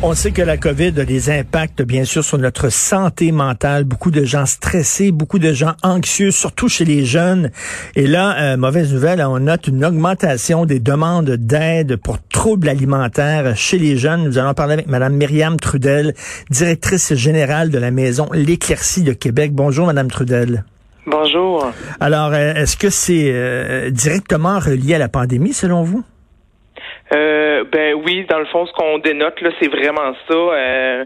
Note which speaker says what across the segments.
Speaker 1: On sait que la COVID a des impacts, bien sûr, sur notre santé mentale. Beaucoup de gens stressés, beaucoup de gens anxieux, surtout chez les jeunes. Et là, euh, mauvaise nouvelle, on note une augmentation des demandes d'aide pour troubles alimentaires chez les jeunes. Nous allons parler avec Madame Myriam Trudel, directrice générale de la maison L'Éclaircie de Québec. Bonjour, Madame Trudel.
Speaker 2: Bonjour.
Speaker 1: Alors, euh, est-ce que c'est euh, directement relié à la pandémie, selon vous?
Speaker 2: Euh, ben oui, dans le fond, ce qu'on dénote là, c'est vraiment ça. Euh,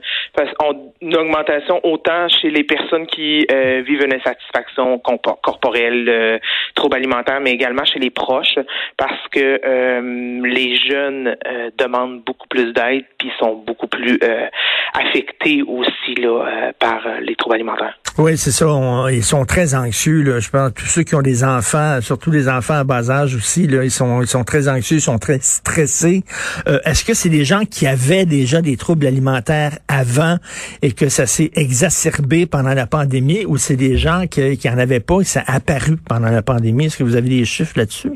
Speaker 2: une augmentation autant chez les personnes qui euh, vivent une insatisfaction corporelle, euh, troubles alimentaires, mais également chez les proches, parce que euh, les jeunes demandent beaucoup plus d'aide, puis sont beaucoup plus affectés aussi là par les troubles alimentaires.
Speaker 1: Oui, c'est ça. ils sont très anxieux. Là. Je pense tous ceux qui ont des enfants, surtout les enfants à bas âge aussi, là, ils sont ils sont très anxieux, ils sont très stressés. Euh, est-ce que c'est des gens qui avaient déjà des troubles alimentaires avant et que ça s'est exacerbé pendant la pandémie, ou c'est des gens qui qui en avaient pas et ça a apparu pendant la pandémie? Est-ce que vous avez des chiffres là-dessus?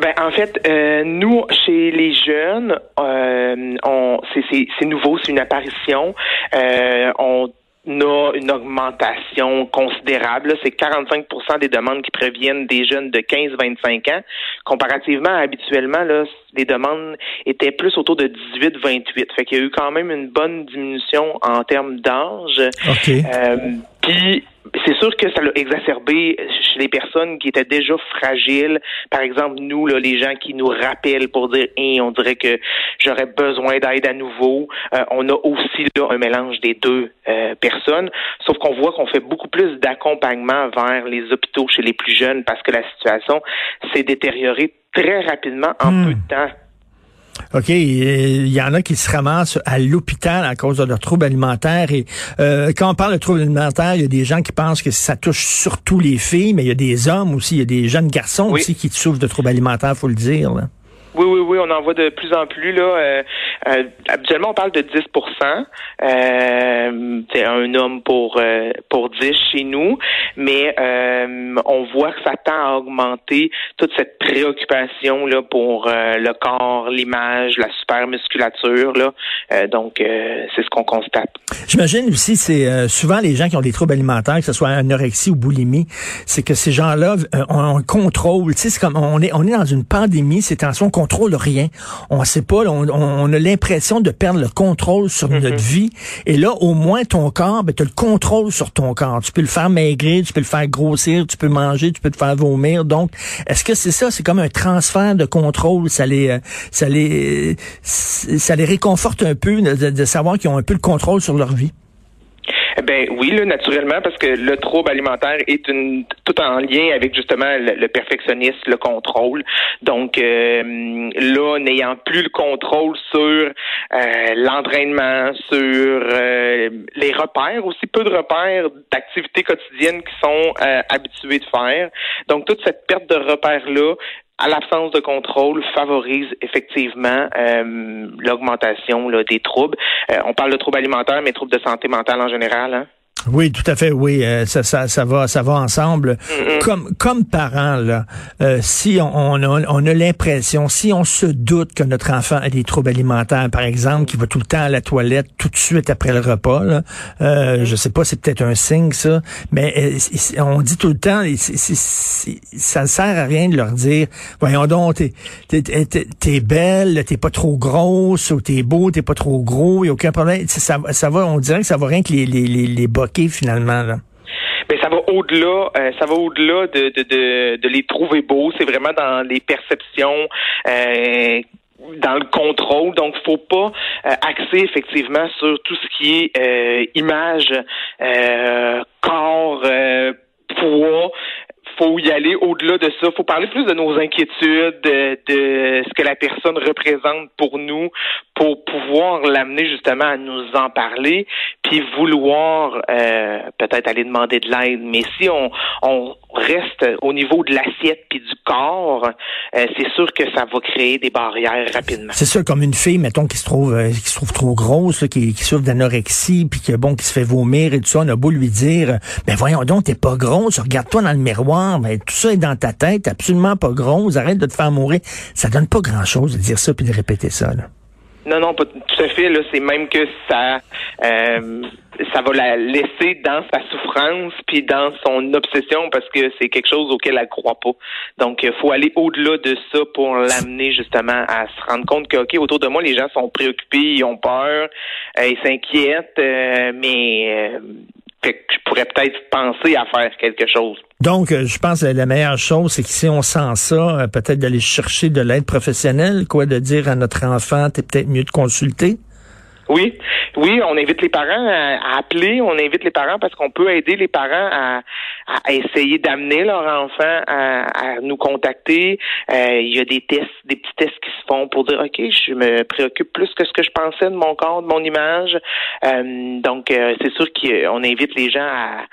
Speaker 2: Ben, en fait, euh, nous, chez les jeunes, euh, on, c'est, nouveau, c'est une apparition. Euh, on a une augmentation considérable. C'est 45% des demandes qui proviennent des jeunes de 15-25 ans. Comparativement, habituellement, là, les demandes étaient plus autour de 18-28. Fait qu'il y a eu quand même une bonne diminution en termes d'âge.
Speaker 1: Okay. Euh,
Speaker 2: puis c'est sûr que ça l'a exacerbé chez les personnes qui étaient déjà fragiles. Par exemple, nous, là, les gens qui nous rappellent pour dire hey, on dirait que j'aurais besoin d'aide à nouveau. Euh, on a aussi là un mélange des deux euh, personnes. Sauf qu'on voit qu'on fait beaucoup plus d'accompagnement vers les hôpitaux chez les plus jeunes parce que la situation s'est détériorée très rapidement en hmm. peu de temps.
Speaker 1: OK, il y en a qui se ramassent à l'hôpital à cause de leurs troubles alimentaires. Et euh, quand on parle de troubles alimentaires, il y a des gens qui pensent que ça touche surtout les filles, mais il y a des hommes aussi, il y a des jeunes garçons aussi qui souffrent de troubles alimentaires, faut le dire. Là.
Speaker 2: Oui, oui, oui, on en voit de plus en plus. Là, euh, euh habituellement, on parle de 10 euh, C'est un homme pour euh, pour 10 chez nous, mais on voit que ça tend à augmenter toute cette préoccupation là pour le corps, l'image, la super musculature. Là. donc, c'est ce qu'on constate.
Speaker 1: J'imagine aussi, c'est souvent les gens qui ont des troubles alimentaires, que ce soit anorexie ou boulimie, c'est que ces gens-là ont un contrôle. Tu sais, c'est comme on est on est dans une pandémie, c'est tensions contrôle rien. On sait pas, on, a l'impression de perdre le contrôle sur mm-hmm. notre vie. Et là, au moins, ton corps, ben, tu as le contrôle sur ton corps. Tu peux le faire maigrir, tu peux le faire grossir, tu peux manger, tu peux te faire vomir. Donc, est-ce que c'est ça? C'est comme un transfert de contrôle. Ça les, euh, ça les, ça les réconforte un peu de savoir qu'ils ont un peu le contrôle sur leur vie.
Speaker 2: Eh ben oui, là, naturellement, parce que le trouble alimentaire est une, tout en lien avec justement le, perfectionnisme, le contrôle. Donc euh, là, n'ayant plus le contrôle sur euh, l'entraînement, sur euh, les repères, aussi peu de repères d'activités quotidiennes qui sont habitués de faire. Donc toute cette perte de repères-là à l'absence de contrôle, favorise effectivement euh, l'augmentation des troubles. Euh, on parle de troubles alimentaires, mais troubles de santé mentale en général. Hein?
Speaker 1: Oui, tout à fait. Oui, euh, ça, ça, ça va, ça va ensemble. Comme, comme parents là, euh, si on, on a, on a l'impression, si on se doute que notre enfant a des troubles alimentaires, par exemple, qui va tout le temps à la toilette tout de suite après le repas, là, euh, je sais pas, c'est peut-être un signe ça, mais euh, on dit tout le temps, ça ne sert à rien de leur dire, voyons donc, t'es, t'es, belle, t'es pas trop grosse, ou t'es beau, t'es pas trop gros, y a aucun problème. Ça, ça va, on dirait que ça va rien que les, les, les, les finalement. Là?
Speaker 2: Mais ça va au-delà, euh, ça va au-delà de, de, de, les trouver beaux. C'est vraiment dans les perceptions. Euh, dans le contrôle, donc faut pas euh, axer effectivement sur tout ce qui est image, corps, poids faut y aller au-delà de ça. faut parler plus de nos inquiétudes, de, ce que la personne représente pour nous, pour pouvoir l'amener justement à nous en parler, puis vouloir euh, peut-être aller demander de l'aide. Mais si on, reste au niveau de l'assiette puis du corps, euh, c'est sûr que ça va créer des barrières rapidement.
Speaker 1: C'est sûr, comme une fille, mettons, qui se trouve euh, qui se trouve trop grosse, qui, qui souffre d'anorexie, puis que bon, qui se fait vomir et tout ça, on a beau lui dire, ben voyons donc, t'es pas grosse, regarde-toi dans le miroir, ben tout ça est dans ta tête, absolument pas grosse, arrête de te faire mourir. Ça donne pas grand-chose de dire ça puis de répéter ça.
Speaker 2: Non, non, pas tout à fait. C'est même que ça, euh, ça va la laisser dans sa souffrance puis dans son obsession parce que c'est quelque chose auquel elle croit pas. Donc, il faut aller au-delà de ça pour l'amener justement à se rendre compte que, ok, autour de moi, les gens sont préoccupés, ils ont peur, euh, ils s'inquiètent, euh, mais que je pourrais peut-être penser à faire quelque chose.
Speaker 1: Donc, euh, je pense que la meilleure chose, c'est que si on sent ça, euh, peut-être d'aller chercher de l'aide professionnelle, quoi, de dire à notre enfant, t'es peut-être mieux de consulter.
Speaker 2: Oui, oui, on invite les parents à, appeler, on invite les parents parce qu'on peut aider les parents à, à essayer d'amener leur enfant à, nous contacter. Euh, il y a des tests, des petits tests qui se font pour dire ok, je me préoccupe plus que ce que je pensais de mon corps, de mon image. Euh, donc euh, c'est sûr qu'on invite les gens à,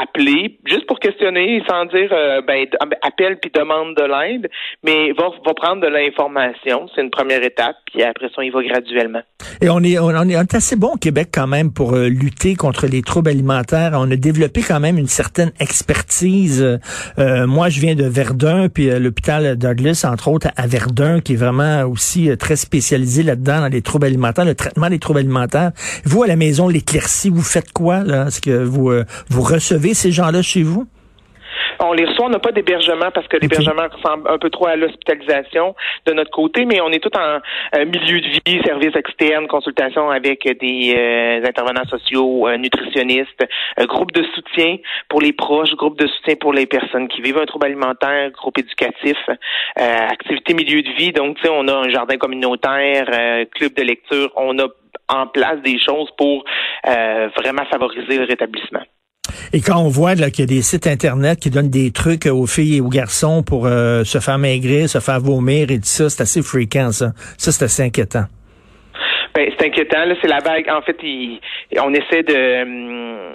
Speaker 2: appeler juste pour questionner sans dire ben appelle puis demande de l'aide, mais va, va prendre de l'information. C'est une première étape, puis après ça y va graduellement.
Speaker 1: Et on est on est assez bon au Québec quand même pour euh, lutter contre les troubles alimentaires. On a développé quand même une certaine expertise. Euh, moi, je viens de Verdun, puis euh, l'hôpital Douglas, entre autres, à Verdun, qui est vraiment aussi très spécialisé là-dedans dans les troubles alimentaires, le traitement des troubles alimentaires. Vous, à la maison, l'éclaircie, vous faites quoi là? Est-ce que vous vous recevez ces gens-là chez vous?
Speaker 2: On les reçoit, on n'a pas d'hébergement parce que l'hébergement ressemble un peu trop à l'hospitalisation de notre côté, mais on est tout en euh, milieu de vie, service externe, consultation avec des euh, intervenants sociaux, euh, nutritionnistes, groupe de soutien pour les proches, groupe de soutien pour les personnes qui vivent un trouble alimentaire, groupe éducatif, activité milieu de vie. Donc, tu sais, on a un jardin communautaire, club de lecture, on a en place des choses pour vraiment favoriser le rétablissement.
Speaker 1: Et quand on voit qu'il y a des sites Internet qui donnent des trucs aux filles et aux garçons pour euh, se faire maigrir, se faire vomir et tout ça, c'est assez fréquent, ça. Ça, c'est assez inquiétant.
Speaker 2: Ben, c'est inquiétant. Là, c'est la vague. En fait, on essaie de hum,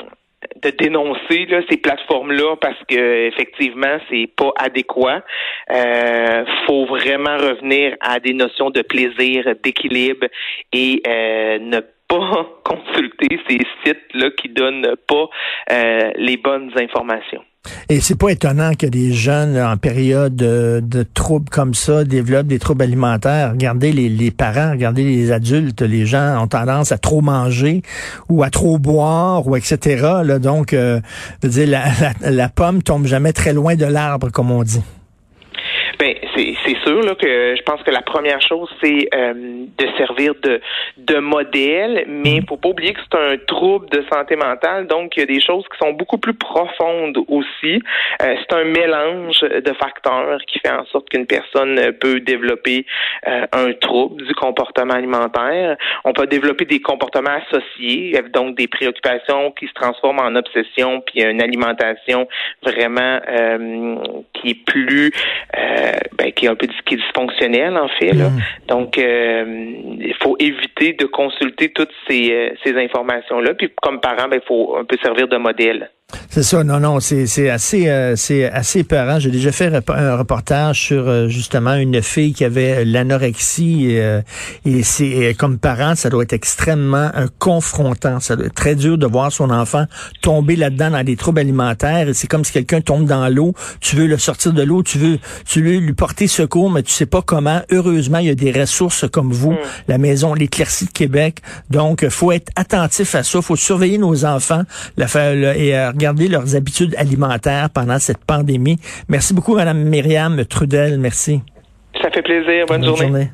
Speaker 2: de dénoncer là, ces plateformes-là parce que effectivement c'est pas adéquat. Euh, faut vraiment revenir à des notions de plaisir, d'équilibre et euh, ne pas ces sites-là qui donnent pas euh, les bonnes informations.
Speaker 1: Et c'est pas étonnant que des jeunes en période de, troubles comme ça développent des troubles alimentaires. Regardez les, parents, regardez les adultes, les gens ont tendance à trop manger ou à trop boire ou etc. Donc, euh, dire, la, la, la pomme tombe jamais très loin de l'arbre, comme on dit.
Speaker 2: C'est sûr là, que je pense que la première chose, c'est euh, de servir de, de modèle, mais il faut pas oublier que c'est un trouble de santé mentale, donc il y a des choses qui sont beaucoup plus profondes aussi. Euh, c'est un mélange de facteurs qui fait en sorte qu'une personne peut développer euh, un trouble du comportement alimentaire. On peut développer des comportements associés, donc des préoccupations qui se transforment en obsession, puis une alimentation vraiment qui est plus ben, qui est un peu qui est dysfonctionnel en fait. Là. Mm. Donc, euh, il faut éviter de consulter toutes ces, euh, ces informations-là. Puis, comme parent, ben, il faut un peu servir de modèle.
Speaker 1: C'est ça, non, non, c'est assez, euh, c'est assez épeurant. J'ai déjà fait un reportage sur euh, justement une fille qui avait l'anorexie euh, et c'est comme parent, ça doit être extrêmement confrontant. Ça doit être très dur de voir son enfant tomber là-dedans dans des troubles alimentaires. C'est comme si quelqu'un tombe dans l'eau, tu veux le sortir de l'eau, tu veux, tu veux lui porter secours, mais tu sais pas comment. Heureusement, il y a des ressources comme vous, mm. la maison l'éclaircie de Québec. Donc, faut être attentif à ça, faut surveiller nos enfants, la, et regarder leurs habitudes alimentaires pendant cette pandémie. Merci beaucoup, Madame Myriam Trudel. Merci.
Speaker 2: Ça fait plaisir. Bonne, journée.